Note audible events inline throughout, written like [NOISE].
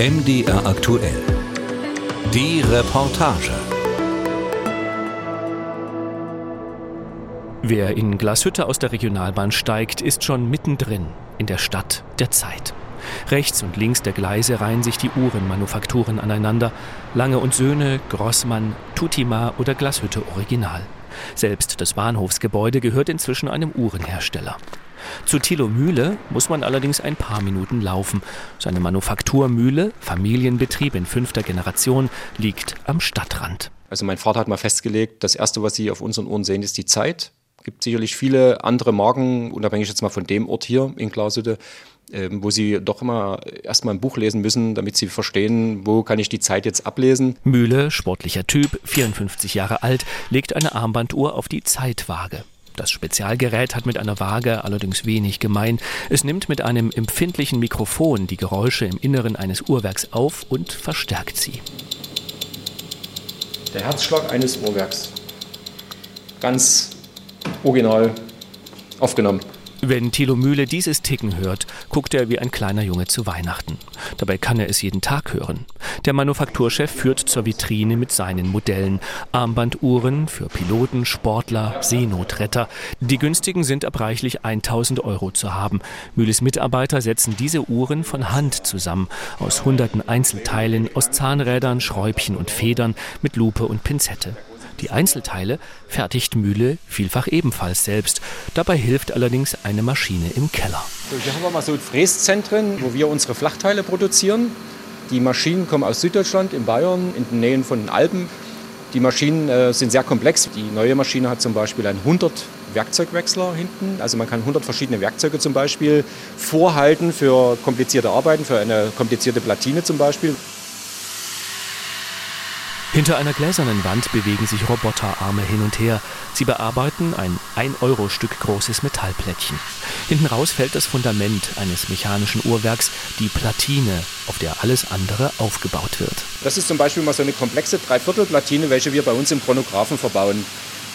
MDR aktuell. Die Reportage. Wer in Glashütte aus der Regionalbahn steigt, ist schon mittendrin in der Stadt der Zeit. Rechts und links der Gleise reihen sich die Uhrenmanufakturen aneinander. Lange und Söhne, Grossmann, Tutima oder Glashütte Original. Selbst das Bahnhofsgebäude gehört inzwischen einem Uhrenhersteller. Zu Thilo Mühle muss man allerdings ein paar Minuten laufen. Seine Manufakturmühle, Familienbetrieb in fünfter Generation, liegt am Stadtrand. Also mein Vater hat mal festgelegt, das Erste, was Sie auf unseren Ohren sehen, ist die Zeit. Es gibt sicherlich viele andere Marken, unabhängig jetzt mal von dem Ort hier in Glashütte, ähm, wo Sie doch immer erstmal ein Buch lesen müssen, damit Sie verstehen, wo kann ich die Zeit jetzt ablesen. Mühle, sportlicher Typ, 54 Jahre alt, legt eine Armbanduhr auf die Zeitwaage. Das Spezialgerät hat mit einer Waage allerdings wenig gemein. Es nimmt mit einem empfindlichen Mikrofon die Geräusche im Inneren eines Uhrwerks auf und verstärkt sie. Der Herzschlag eines Uhrwerks. Ganz original aufgenommen. Wenn Thilo Mühle dieses Ticken hört, guckt er wie ein kleiner Junge zu Weihnachten. Dabei kann er es jeden Tag hören. Der Manufakturchef führt zur Vitrine mit seinen Modellen. Armbanduhren für Piloten, Sportler, Seenotretter. Die günstigen sind ab reichlich 1000 Euro zu haben. Mühles Mitarbeiter setzen diese Uhren von Hand zusammen. Aus hunderten Einzelteilen, aus Zahnrädern, Schräubchen und Federn, mit Lupe und Pinzette. Die Einzelteile fertigt Mühle vielfach ebenfalls selbst. Dabei hilft allerdings eine Maschine im Keller. So, hier haben wir mal so Fräszentren, wo wir unsere Flachteile produzieren. Die Maschinen kommen aus Süddeutschland, in Bayern, in den Nähen von den Alpen. Die Maschinen äh, sind sehr komplex. Die neue Maschine hat zum Beispiel einen 100 Werkzeugwechsler hinten. Also man kann 100 verschiedene Werkzeuge zum Beispiel vorhalten für komplizierte Arbeiten, für eine komplizierte Platine zum Beispiel. Hinter einer gläsernen Wand bewegen sich Roboterarme hin und her. Sie bearbeiten ein 1-Euro-Stück großes Metallplättchen. Hinten raus fällt das Fundament eines mechanischen Uhrwerks, die Platine, auf der alles andere aufgebaut wird. Das ist zum Beispiel mal so eine komplexe Dreiviertelplatine, welche wir bei uns im Chronographen verbauen.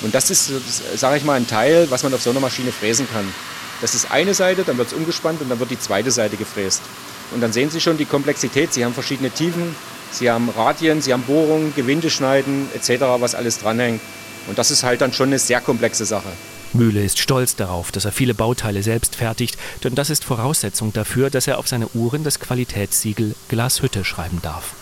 Und das ist, sage ich mal, ein Teil, was man auf so einer Maschine fräsen kann. Das ist eine Seite, dann wird es umgespannt und dann wird die zweite Seite gefräst. Und dann sehen Sie schon die Komplexität. Sie haben verschiedene Tiefen, Sie haben Radien, Sie haben Bohrungen, Gewindeschneiden etc., was alles dranhängt. Und das ist halt dann schon eine sehr komplexe Sache. Mühle ist stolz darauf, dass er viele Bauteile selbst fertigt, denn das ist Voraussetzung dafür, dass er auf seine Uhren das Qualitätssiegel Glashütte schreiben darf.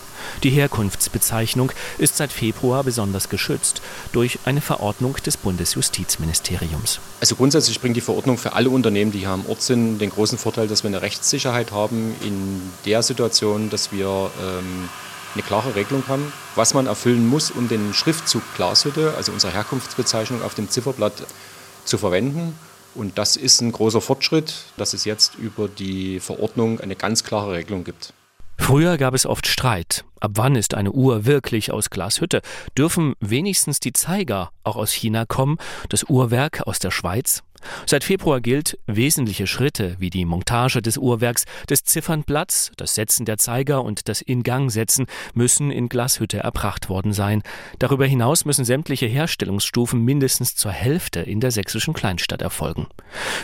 Die Herkunftsbezeichnung ist seit Februar besonders geschützt durch eine Verordnung des Bundesjustizministeriums. Also grundsätzlich bringt die Verordnung für alle Unternehmen, die hier am Ort sind, den großen Vorteil, dass wir eine Rechtssicherheit haben in der Situation, dass wir ähm, eine klare Regelung haben, was man erfüllen muss, um den Schriftzug Glashütte, also unsere Herkunftsbezeichnung auf dem Zifferblatt zu verwenden. Und das ist ein großer Fortschritt, dass es jetzt über die Verordnung eine ganz klare Regelung gibt. Früher gab es oft Streit. Ab wann ist eine Uhr wirklich aus Glashütte? Dürfen wenigstens die Zeiger auch aus China kommen, das Uhrwerk aus der Schweiz? Seit Februar gilt, wesentliche Schritte wie die Montage des Uhrwerks, des Ziffernblatts, das Setzen der Zeiger und das Ingangsetzen müssen in Glashütte erbracht worden sein. Darüber hinaus müssen sämtliche Herstellungsstufen mindestens zur Hälfte in der sächsischen Kleinstadt erfolgen.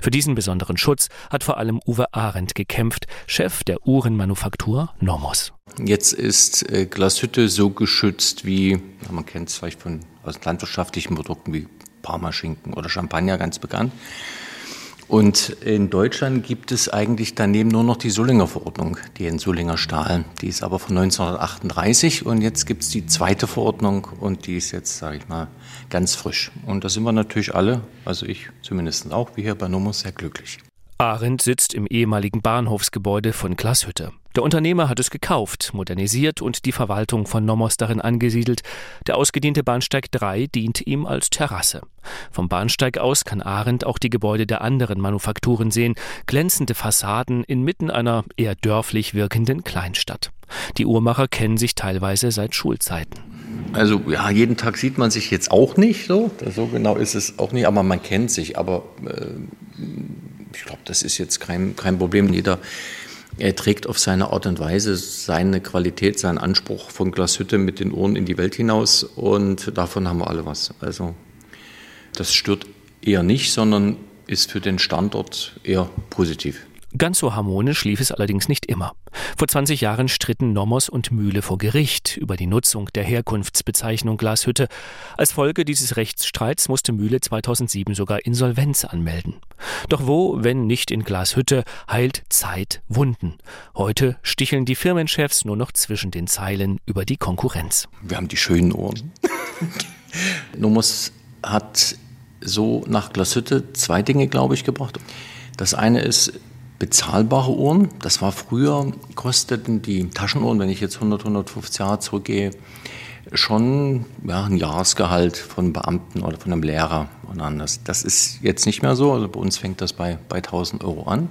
Für diesen besonderen Schutz hat vor allem Uwe Arendt gekämpft, Chef der Uhrenmanufaktur Nomos. Jetzt ist äh, Glashütte so geschützt wie, man kennt es vielleicht von aus landwirtschaftlichen Produkten wie Parmaschinken oder Champagner ganz bekannt. Und in Deutschland gibt es eigentlich daneben nur noch die Sullinger Verordnung, die in Sullinger Stahl. Die ist aber von 1938 und jetzt gibt es die zweite Verordnung und die ist jetzt, sage ich mal, ganz frisch. Und da sind wir natürlich alle, also ich zumindest auch, wie hier bei Nomos, sehr glücklich. Arendt sitzt im ehemaligen Bahnhofsgebäude von Glashütte. Der Unternehmer hat es gekauft, modernisiert und die Verwaltung von Nomos darin angesiedelt. Der ausgedehnte Bahnsteig 3 dient ihm als Terrasse. Vom Bahnsteig aus kann Arendt auch die Gebäude der anderen Manufakturen sehen, glänzende Fassaden inmitten einer eher dörflich wirkenden Kleinstadt. Die Uhrmacher kennen sich teilweise seit Schulzeiten. Also ja, jeden Tag sieht man sich jetzt auch nicht so. So genau ist es auch nicht, aber man kennt sich. Aber äh, ich glaube, das ist jetzt kein, kein Problem. Jeder er trägt auf seine Art und Weise seine Qualität, seinen Anspruch von Glashütte mit den Ohren in die Welt hinaus und davon haben wir alle was. Also das stört eher nicht, sondern ist für den Standort eher positiv. Ganz so harmonisch lief es allerdings nicht immer. Vor 20 Jahren stritten Nommers und Mühle vor Gericht über die Nutzung der Herkunftsbezeichnung Glashütte. Als Folge dieses Rechtsstreits musste Mühle 2007 sogar Insolvenz anmelden. Doch wo, wenn nicht in Glashütte, heilt Zeit Wunden. Heute sticheln die Firmenchefs nur noch zwischen den Zeilen über die Konkurrenz. Wir haben die schönen Ohren. [LAUGHS] Nommers hat so nach Glashütte zwei Dinge, glaube ich, gebracht. Das eine ist bezahlbare Uhren. Das war früher, kosteten die Taschenuhren, wenn ich jetzt 100, 150 Jahre zurückgehe, schon ja, ein Jahresgehalt von Beamten oder von einem Lehrer und anders. Das ist jetzt nicht mehr so. Also bei uns fängt das bei, bei 1000 Euro an.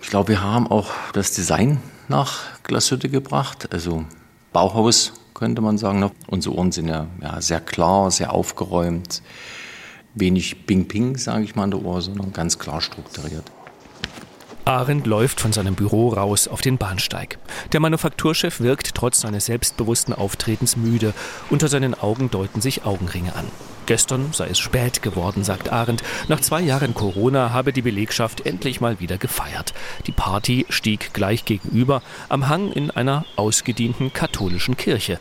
Ich glaube, wir haben auch das Design nach Glashütte gebracht. Also Bauhaus könnte man sagen. Unsere Uhren sind ja, ja sehr klar, sehr aufgeräumt. Wenig Ping-Ping, sage ich mal, an der Uhr, sondern ganz klar strukturiert. Arendt läuft von seinem Büro raus auf den Bahnsteig. Der Manufakturchef wirkt trotz seines selbstbewussten Auftretens müde. Unter seinen Augen deuten sich Augenringe an. Gestern sei es spät geworden, sagt Arendt. Nach zwei Jahren Corona habe die Belegschaft endlich mal wieder gefeiert. Die Party stieg gleich gegenüber am Hang in einer ausgedienten katholischen Kirche.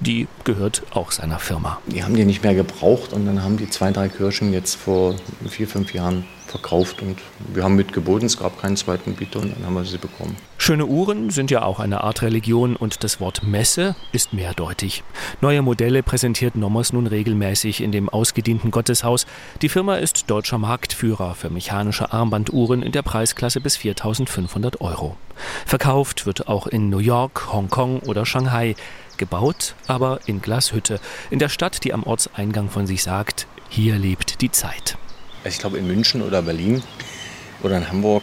Die gehört auch seiner Firma. Die haben die nicht mehr gebraucht und dann haben die zwei, drei Kirchen jetzt vor vier, fünf Jahren verkauft und wir haben mitgeboten, es gab keinen zweiten Bieter und dann haben wir sie bekommen. Schöne Uhren sind ja auch eine Art Religion und das Wort Messe ist mehrdeutig. Neue Modelle präsentiert Nommers nun regelmäßig in dem ausgedienten Gotteshaus. Die Firma ist deutscher Marktführer für mechanische Armbanduhren in der Preisklasse bis 4500 Euro. Verkauft wird auch in New York, Hongkong oder Shanghai. Gebaut aber in Glashütte, in der Stadt, die am Ortseingang von sich sagt, hier lebt die Zeit. Ich glaube, in München oder Berlin oder in Hamburg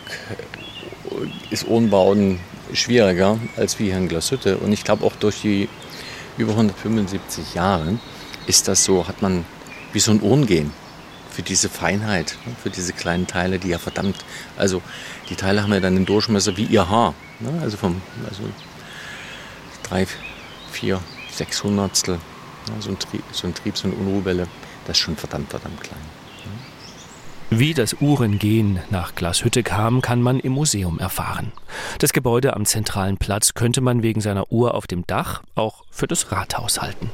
ist Ohrenbauen schwieriger als wie hier in Glashütte. Und ich glaube auch durch die über 175 Jahre ist das so, hat man wie so ein Ohrengehen für diese Feinheit, ne, für diese kleinen Teile, die ja verdammt, also die Teile haben ja dann einen Durchmesser wie ihr Haar, ne, also vom, also drei, vier, sechshundertstel, so ein Trieb, so ein Trieb, so eine Unruhwelle, das ist schon verdammt, verdammt klein. Wie das Uhrengehen nach Glashütte kam, kann man im Museum erfahren. Das Gebäude am zentralen Platz könnte man wegen seiner Uhr auf dem Dach auch für das Rathaus halten.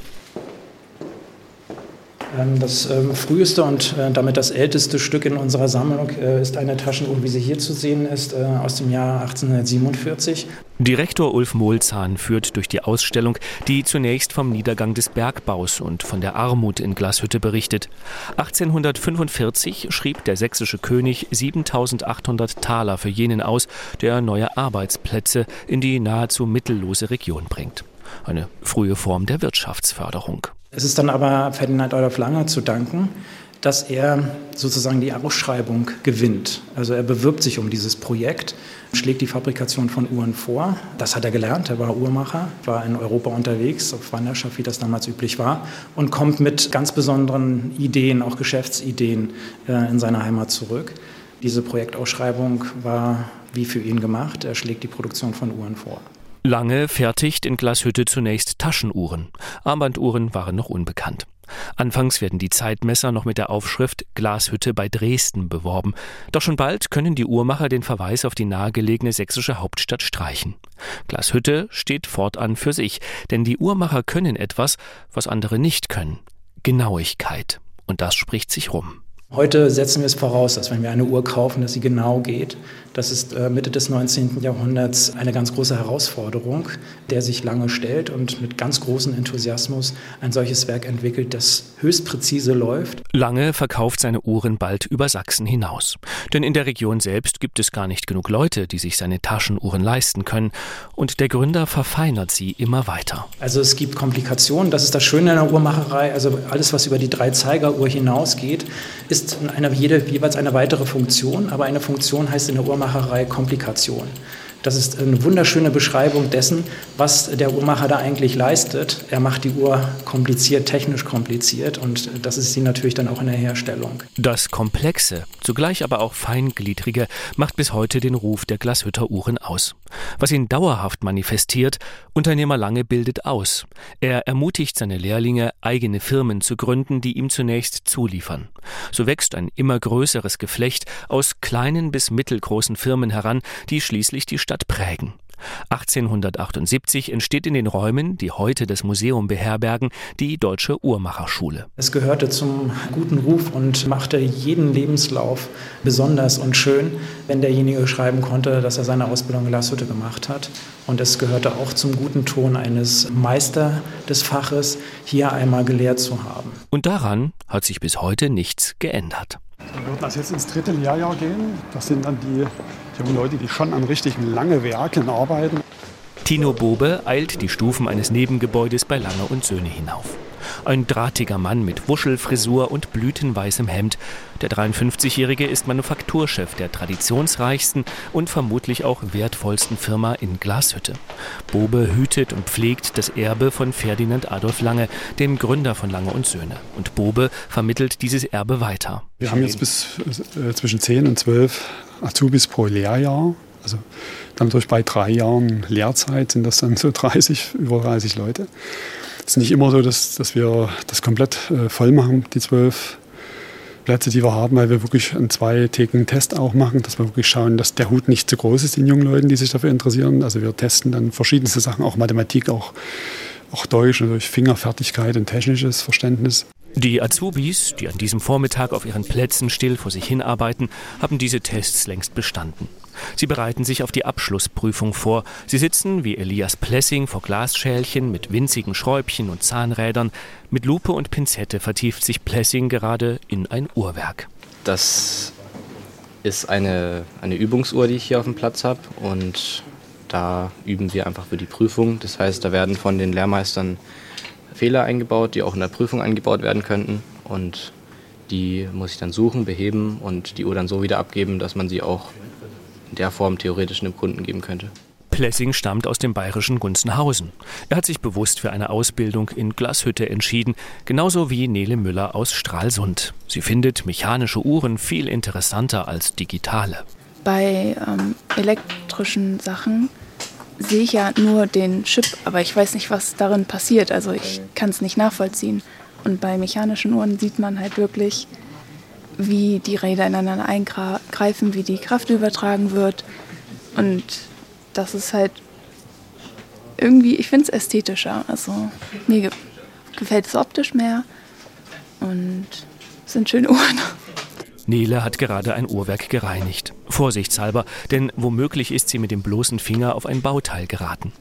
Ähm, das ähm, früheste und äh, damit das älteste Stück in unserer Sammlung äh, ist eine Taschenuhr, wie sie hier zu sehen ist, äh, aus dem Jahr 1847. Direktor Ulf Mohlzahn führt durch die Ausstellung, die zunächst vom Niedergang des Bergbaus und von der Armut in Glashütte berichtet. 1845 schrieb der sächsische König 7800 Taler für jenen aus, der neue Arbeitsplätze in die nahezu mittellose Region bringt. Eine frühe Form der Wirtschaftsförderung. Es ist dann aber Ferdinand Adolf Langer zu danken, dass er sozusagen die Ausschreibung gewinnt. Also er bewirbt sich um dieses Projekt, schlägt die Fabrikation von Uhren vor. Das hat er gelernt, er war Uhrmacher, war in Europa unterwegs, auf Wanderschaft, wie das damals üblich war, und kommt mit ganz besonderen Ideen, auch Geschäftsideen äh, in seine Heimat zurück. Diese Projektausschreibung war wie für ihn gemacht. Er schlägt die Produktion von Uhren vor. Lange fertigt in Glashütte zunächst Taschenuhren. Armbanduhren waren noch unbekannt. Anfangs werden die Zeitmesser noch mit der Aufschrift Glashütte bei Dresden beworben. Doch schon bald können die Uhrmacher den Verweis auf die nahegelegene sächsische Hauptstadt streichen. Glashütte steht fortan für sich, denn die Uhrmacher können etwas, was andere nicht können. Genauigkeit. Und das spricht sich rum. Heute setzen wir es voraus, dass wenn wir eine Uhr kaufen, dass sie genau geht. Das ist äh, Mitte des 19. Jahrhunderts eine ganz große Herausforderung, der sich lange stellt und mit ganz großem Enthusiasmus ein solches Werk entwickelt, das höchst präzise läuft. Lange verkauft seine Uhren bald über Sachsen hinaus. Denn in der Region selbst gibt es gar nicht genug Leute, die sich seine Taschenuhren leisten können. Und der Gründer verfeinert sie immer weiter. Also es gibt Komplikationen. Das ist das Schöne in der Uhrmacherei. Also alles, was über die Drei-Zeiger-Uhr hinausgeht, ist eine, jede, jeweils eine weitere Funktion. Aber eine Funktion heißt in der Uhrmacherei Komplikation. Das ist eine wunderschöne Beschreibung dessen, was der Uhrmacher da eigentlich leistet. Er macht die Uhr kompliziert, technisch kompliziert und das ist sie natürlich dann auch in der Herstellung. Das Komplexe, zugleich aber auch Feingliedrige, macht bis heute den Ruf der Glashütter Uhren aus. Was ihn dauerhaft manifestiert, Unternehmer Lange bildet aus. Er ermutigt seine Lehrlinge, eigene Firmen zu gründen, die ihm zunächst zuliefern. So wächst ein immer größeres Geflecht aus kleinen bis mittelgroßen Firmen heran, die schließlich die Stadt prägen. 1878 entsteht in den Räumen, die heute das Museum beherbergen, die Deutsche Uhrmacherschule. Es gehörte zum guten Ruf und machte jeden Lebenslauf besonders und schön, wenn derjenige schreiben konnte, dass er seine Ausbildung in Glashütte gemacht hat. Und es gehörte auch zum guten Ton eines Meister des Faches, hier einmal gelehrt zu haben. Und daran hat sich bis heute nichts geändert. Wir würden das jetzt ins dritte Lehrjahr gehen. Das sind dann die jungen Leute, die schon an richtigen lange Werken arbeiten. Tino Bobe eilt die Stufen eines Nebengebäudes bei Lange und Söhne hinauf. Ein drahtiger Mann mit Wuschelfrisur und blütenweißem Hemd. Der 53-Jährige ist Manufakturchef der traditionsreichsten und vermutlich auch wertvollsten Firma in Glashütte. Bobe hütet und pflegt das Erbe von Ferdinand Adolf Lange, dem Gründer von Lange und Söhne. Und Bobe vermittelt dieses Erbe weiter. Wir haben jetzt bis äh, zwischen 10 und 12 Azubis pro Lehrjahr. Also dann durch bei drei Jahren Lehrzeit sind das dann so 30, über 30 Leute. Es ist nicht immer so, dass, dass wir das komplett äh, voll machen, die zwölf Plätze, die wir haben, weil wir wirklich einen zweitägigen Test auch machen, dass wir wirklich schauen, dass der Hut nicht zu groß ist den jungen Leuten, die sich dafür interessieren. Also wir testen dann verschiedenste Sachen, auch Mathematik, auch, auch Deutsch, natürlich Fingerfertigkeit und technisches Verständnis. Die Azubis, die an diesem Vormittag auf ihren Plätzen still vor sich hinarbeiten, haben diese Tests längst bestanden. Sie bereiten sich auf die Abschlussprüfung vor. Sie sitzen wie Elias Plessing vor Glasschälchen mit winzigen Schräubchen und Zahnrädern. Mit Lupe und Pinzette vertieft sich Plessing gerade in ein Uhrwerk. Das ist eine, eine Übungsuhr, die ich hier auf dem Platz habe. Und da üben wir einfach für die Prüfung. Das heißt, da werden von den Lehrmeistern Fehler eingebaut, die auch in der Prüfung eingebaut werden könnten. Und die muss ich dann suchen, beheben und die Uhr dann so wieder abgeben, dass man sie auch in der Form theoretisch einem Kunden geben könnte. Plessing stammt aus dem bayerischen Gunzenhausen. Er hat sich bewusst für eine Ausbildung in Glashütte entschieden, genauso wie Nele Müller aus Stralsund. Sie findet mechanische Uhren viel interessanter als digitale. Bei ähm, elektrischen Sachen sehe ich ja nur den Chip, aber ich weiß nicht, was darin passiert. Also ich kann es nicht nachvollziehen. Und bei mechanischen Uhren sieht man halt wirklich, wie die Räder ineinander eingreifen, wie die Kraft übertragen wird. Und das ist halt irgendwie, ich finde es ästhetischer. Also mir gefällt es optisch mehr und es sind schöne Uhren. Nele hat gerade ein Uhrwerk gereinigt. Vorsichtshalber, denn womöglich ist sie mit dem bloßen Finger auf ein Bauteil geraten.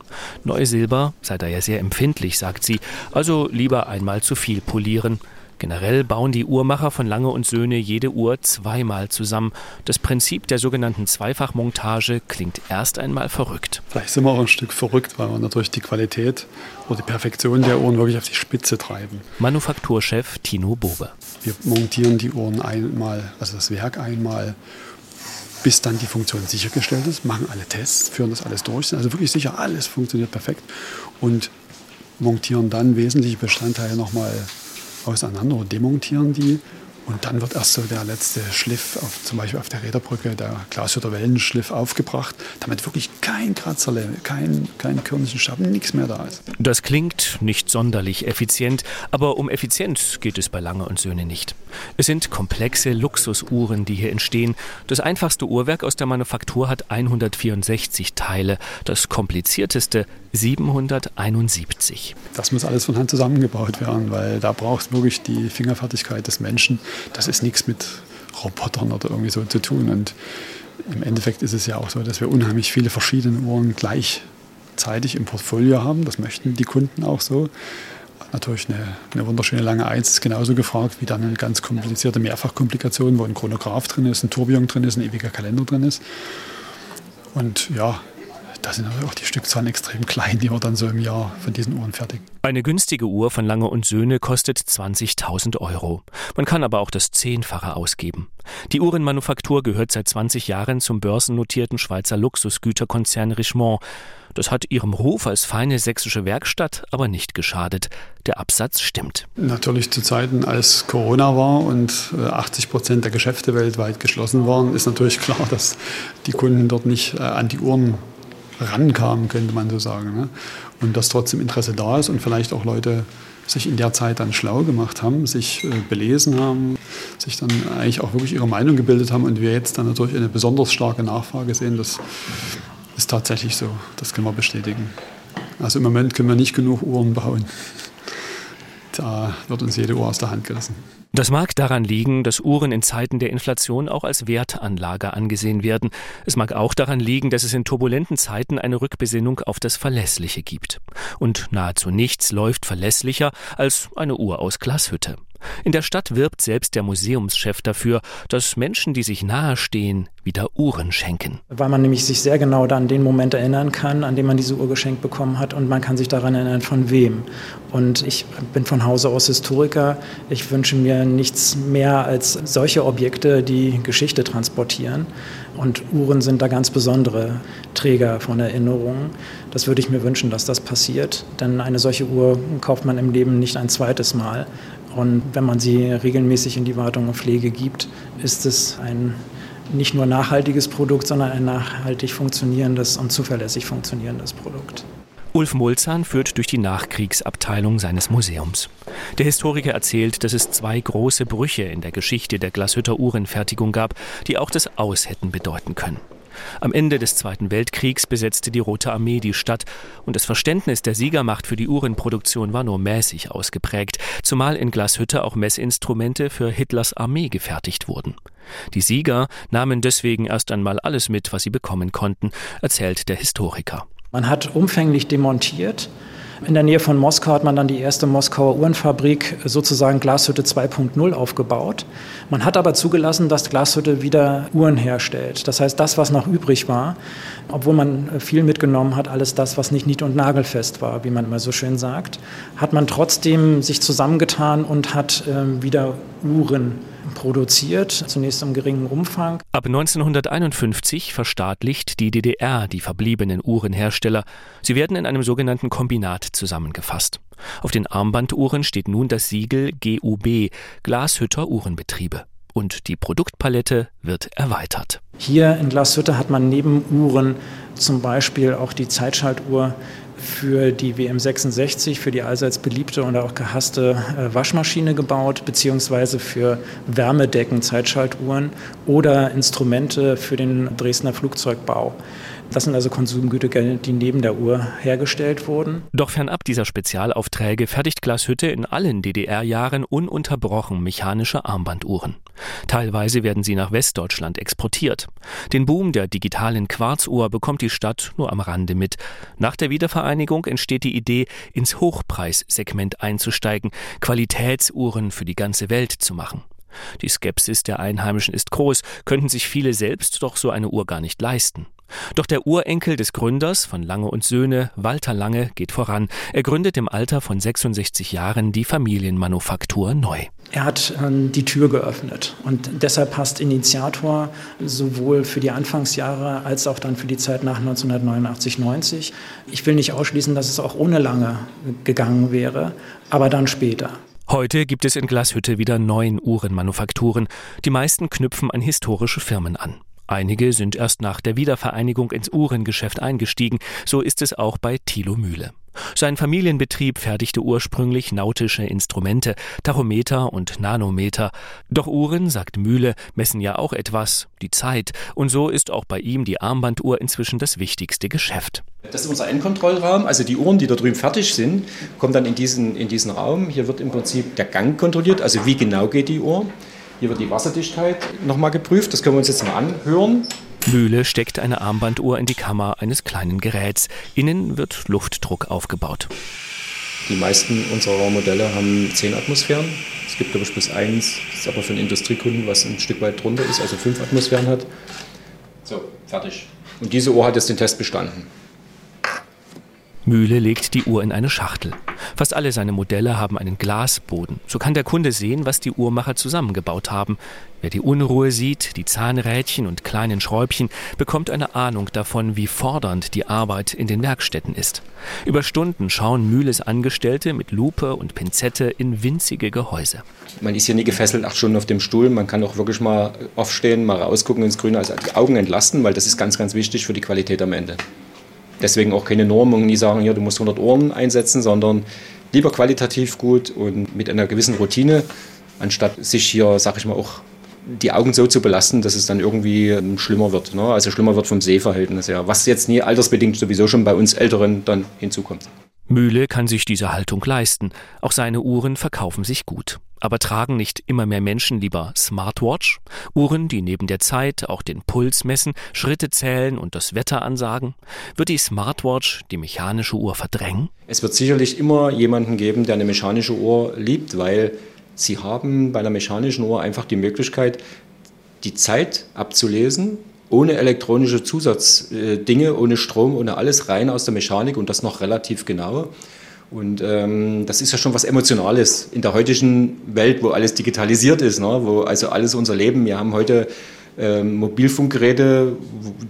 Neusilber sei da ja sehr empfindlich, sagt sie, also lieber einmal zu viel polieren. Generell bauen die Uhrmacher von Lange und Söhne jede Uhr zweimal zusammen. Das Prinzip der sogenannten Zweifachmontage klingt erst einmal verrückt. Vielleicht sind wir auch ein Stück verrückt, weil wir natürlich die Qualität oder die Perfektion der Uhren wirklich auf die Spitze treiben. Manufakturchef Tino Bobe. Wir montieren die Uhren einmal, also das Werk einmal bis dann die Funktion sichergestellt ist, machen alle Tests, führen das alles durch, also wirklich sicher, alles funktioniert perfekt und montieren dann wesentliche Bestandteile nochmal auseinander oder demontieren die. Und dann wird erst so der letzte Schliff, auf, zum Beispiel auf der Räderbrücke, der Glashütter Wellenschliff aufgebracht, damit wirklich kein Kratzer, kein, kein Körnchen Schatten, nichts mehr da ist. Das klingt nicht sonderlich effizient, aber um Effizienz geht es bei Lange und Söhne nicht. Es sind komplexe Luxusuhren, die hier entstehen. Das einfachste Uhrwerk aus der Manufaktur hat 164 Teile, das komplizierteste 771. Das muss alles von Hand zusammengebaut werden, weil da braucht es wirklich die Fingerfertigkeit des Menschen. Das ist nichts mit Robotern oder irgendwie so zu tun. Und im Endeffekt ist es ja auch so, dass wir unheimlich viele verschiedene Uhren gleichzeitig im Portfolio haben. Das möchten die Kunden auch so. Natürlich eine, eine wunderschöne lange Eins ist genauso gefragt wie dann eine ganz komplizierte Mehrfachkomplikation, wo ein Chronograph drin ist, ein Tourbillon drin ist, ein ewiger Kalender drin ist. Und ja, da sind auch die Stückzahlen extrem klein, die wir dann so im Jahr von diesen Uhren fertigen. Eine günstige Uhr von Lange und Söhne kostet 20.000 Euro. Man kann aber auch das Zehnfache ausgeben. Die Uhrenmanufaktur gehört seit 20 Jahren zum börsennotierten Schweizer Luxusgüterkonzern Richemont. Das hat ihrem Ruf als feine sächsische Werkstatt aber nicht geschadet. Der Absatz stimmt. Natürlich zu Zeiten, als Corona war und 80 äh, Prozent der Geschäfte weltweit geschlossen waren, ist natürlich klar, dass die Kunden dort nicht äh, an die Uhren rankamen, könnte man so sagen. Ne? Und dass trotzdem Interesse da ist und vielleicht auch Leute sich in der Zeit dann schlau gemacht haben, sich äh, belesen haben, sich dann eigentlich auch wirklich ihre Meinung gebildet haben und wir jetzt dann natürlich eine besonders starke Nachfrage sehen, das ist tatsächlich so. Das können wir bestätigen. Also im Moment können wir nicht genug Uhren bauen. Da wird uns jede Uhr aus der Hand gerissen. Das mag daran liegen, dass Uhren in Zeiten der Inflation auch als Wertanlage angesehen werden. Es mag auch daran liegen, dass es in turbulenten Zeiten eine Rückbesinnung auf das Verlässliche gibt. Und nahezu nichts läuft verlässlicher als eine Uhr aus Glashütte. In der Stadt wirbt selbst der Museumschef dafür, dass Menschen, die sich nahestehen, wieder Uhren schenken. Weil man nämlich sich sehr genau an den Moment erinnern kann, an dem man diese Uhr geschenkt bekommen hat und man kann sich daran erinnern, von wem. Und ich bin von Hause aus Historiker. Ich wünsche mir nichts mehr als solche Objekte, die Geschichte transportieren. Und Uhren sind da ganz besondere Träger von Erinnerungen. Das würde ich mir wünschen, dass das passiert. Denn eine solche Uhr kauft man im Leben nicht ein zweites Mal. Und wenn man sie regelmäßig in die Wartung und Pflege gibt, ist es ein nicht nur nachhaltiges Produkt, sondern ein nachhaltig funktionierendes und zuverlässig funktionierendes Produkt. Ulf Mulzahn führt durch die Nachkriegsabteilung seines Museums. Der Historiker erzählt, dass es zwei große Brüche in der Geschichte der Glashütter Uhrenfertigung gab, die auch das Aus hätten bedeuten können. Am Ende des Zweiten Weltkriegs besetzte die Rote Armee die Stadt und das Verständnis der Siegermacht für die Uhrenproduktion war nur mäßig ausgeprägt, zumal in Glashütte auch Messinstrumente für Hitlers Armee gefertigt wurden. Die Sieger nahmen deswegen erst einmal alles mit, was sie bekommen konnten, erzählt der Historiker. Man hat umfänglich demontiert, in der Nähe von Moskau hat man dann die erste Moskauer Uhrenfabrik, sozusagen Glashütte 2.0, aufgebaut. Man hat aber zugelassen, dass Glashütte wieder Uhren herstellt. Das heißt, das, was noch übrig war, obwohl man viel mitgenommen hat, alles das, was nicht nied- und nagelfest war, wie man immer so schön sagt, hat man trotzdem sich zusammengetan und hat äh, wieder Uhren produziert, zunächst im geringen Umfang. Ab 1951 verstaatlicht die DDR die verbliebenen Uhrenhersteller. Sie werden in einem sogenannten Kombinat zusammengefasst. Auf den Armbanduhren steht nun das Siegel GUB, Glashütter Uhrenbetriebe. Und die Produktpalette wird erweitert. Hier in Glashütte hat man neben Uhren zum Beispiel auch die Zeitschaltuhr für die WM66, für die allseits beliebte und auch gehasste äh, Waschmaschine gebaut, beziehungsweise für Wärmedecken, Zeitschaltuhren oder Instrumente für den Dresdner Flugzeugbau. Das sind also Konsumgüter, die neben der Uhr hergestellt wurden. Doch fernab dieser Spezialaufträge fertigt Glashütte in allen DDR-Jahren ununterbrochen mechanische Armbanduhren. Teilweise werden sie nach Westdeutschland exportiert. Den Boom der digitalen Quarzuhr bekommt die Stadt nur am Rande mit. Nach der Wiedervereinigung entsteht die Idee, ins Hochpreissegment einzusteigen, Qualitätsuhren für die ganze Welt zu machen. Die Skepsis der Einheimischen ist groß, könnten sich viele selbst doch so eine Uhr gar nicht leisten. Doch der Urenkel des Gründers von Lange und Söhne, Walter Lange, geht voran. Er gründet im Alter von 66 Jahren die Familienmanufaktur neu. Er hat äh, die Tür geöffnet und deshalb passt Initiator sowohl für die Anfangsjahre als auch dann für die Zeit nach 1989-90. Ich will nicht ausschließen, dass es auch ohne Lange gegangen wäre, aber dann später. Heute gibt es in Glashütte wieder neun Uhrenmanufakturen. Die meisten knüpfen an historische Firmen an. Einige sind erst nach der Wiedervereinigung ins Uhrengeschäft eingestiegen, so ist es auch bei Thilo Mühle. Sein Familienbetrieb fertigte ursprünglich nautische Instrumente, Tachometer und Nanometer. Doch Uhren, sagt Mühle, messen ja auch etwas, die Zeit. Und so ist auch bei ihm die Armbanduhr inzwischen das wichtigste Geschäft. Das ist unser Endkontrollraum. Also die Uhren, die da drüben fertig sind, kommen dann in diesen, in diesen Raum. Hier wird im Prinzip der Gang kontrolliert, also wie genau geht die Uhr. Hier wird die Wasserdichtheit nochmal geprüft. Das können wir uns jetzt mal anhören. Mühle steckt eine Armbanduhr in die Kammer eines kleinen Geräts. Innen wird Luftdruck aufgebaut. Die meisten unserer Modelle haben 10 Atmosphären. Es gibt, glaube ich, bis 1. Das ist aber für einen Industriekunden, was ein Stück weit drunter ist, also 5 Atmosphären hat. So, fertig. Und diese Uhr hat jetzt den Test bestanden. Mühle legt die Uhr in eine Schachtel. Fast alle seine Modelle haben einen Glasboden. So kann der Kunde sehen, was die Uhrmacher zusammengebaut haben. Wer die Unruhe sieht, die Zahnrädchen und kleinen Schräubchen, bekommt eine Ahnung davon, wie fordernd die Arbeit in den Werkstätten ist. Über Stunden schauen Mühles Angestellte mit Lupe und Pinzette in winzige Gehäuse. Man ist hier nie gefesselt, acht Stunden auf dem Stuhl. Man kann auch wirklich mal aufstehen, mal rausgucken ins Grüne, also die Augen entlasten, weil das ist ganz, ganz wichtig für die Qualität am Ende. Deswegen auch keine Normung, nie sagen, hier, du musst 100 Ohren einsetzen, sondern lieber qualitativ gut und mit einer gewissen Routine, anstatt sich hier, sag ich mal, auch die Augen so zu belasten, dass es dann irgendwie ähm, schlimmer wird. Ne? Also schlimmer wird vom Sehverhältnis her, was jetzt nie altersbedingt sowieso schon bei uns Älteren dann hinzukommt. Mühle kann sich diese Haltung leisten. Auch seine Uhren verkaufen sich gut. Aber tragen nicht immer mehr Menschen lieber Smartwatch? Uhren, die neben der Zeit auch den Puls messen, Schritte zählen und das Wetter ansagen? Wird die Smartwatch die mechanische Uhr verdrängen? Es wird sicherlich immer jemanden geben, der eine mechanische Uhr liebt, weil sie haben bei einer mechanischen Uhr einfach die Möglichkeit, die Zeit abzulesen ohne elektronische Zusatzdinge, ohne Strom, ohne alles rein aus der Mechanik und das noch relativ genau. Und ähm, das ist ja schon was Emotionales in der heutigen Welt, wo alles digitalisiert ist, ne? wo also alles unser Leben, wir haben heute ähm, Mobilfunkgeräte,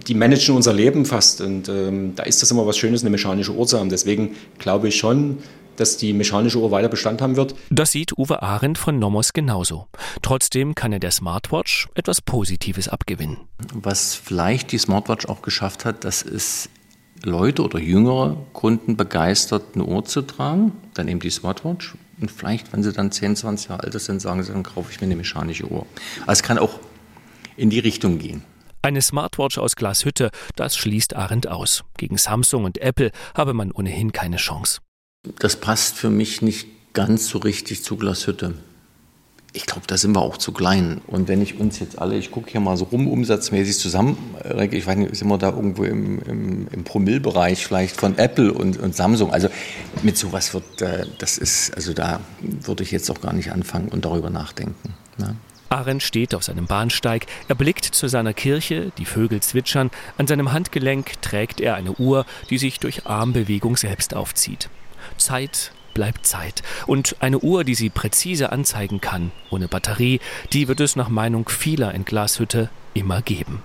die managen unser Leben fast. Und ähm, da ist das immer was Schönes, eine mechanische Uhr zu haben. Deswegen glaube ich schon, dass die mechanische Uhr weiter Bestand haben wird. Das sieht Uwe Arendt von Nomos genauso. Trotzdem kann er der Smartwatch etwas Positives abgewinnen. Was vielleicht die Smartwatch auch geschafft hat, dass es Leute oder jüngere Kunden begeistert, eine Uhr zu tragen, dann eben die Smartwatch. Und vielleicht, wenn sie dann 10, 20 Jahre alt sind, sagen sie, dann kaufe ich mir eine mechanische Uhr. Also es kann auch in die Richtung gehen. Eine Smartwatch aus Glashütte, das schließt Arendt aus. Gegen Samsung und Apple habe man ohnehin keine Chance. Das passt für mich nicht ganz so richtig zu Glashütte. Ich glaube, da sind wir auch zu klein. Und wenn ich uns jetzt alle, ich gucke hier mal so rum, umsatzmäßig zusammen, ich weiß nicht, sind wir da irgendwo im, im, im Promillbereich vielleicht von Apple und, und, Samsung. Also mit sowas wird, äh, das ist, also da würde ich jetzt auch gar nicht anfangen und darüber nachdenken. Ne? Arendt steht auf seinem Bahnsteig, er blickt zu seiner Kirche, die Vögel zwitschern, an seinem Handgelenk trägt er eine Uhr, die sich durch Armbewegung selbst aufzieht. Zeit bleibt Zeit. Und eine Uhr, die sie präzise anzeigen kann, ohne Batterie, die wird es nach Meinung vieler in Glashütte immer geben.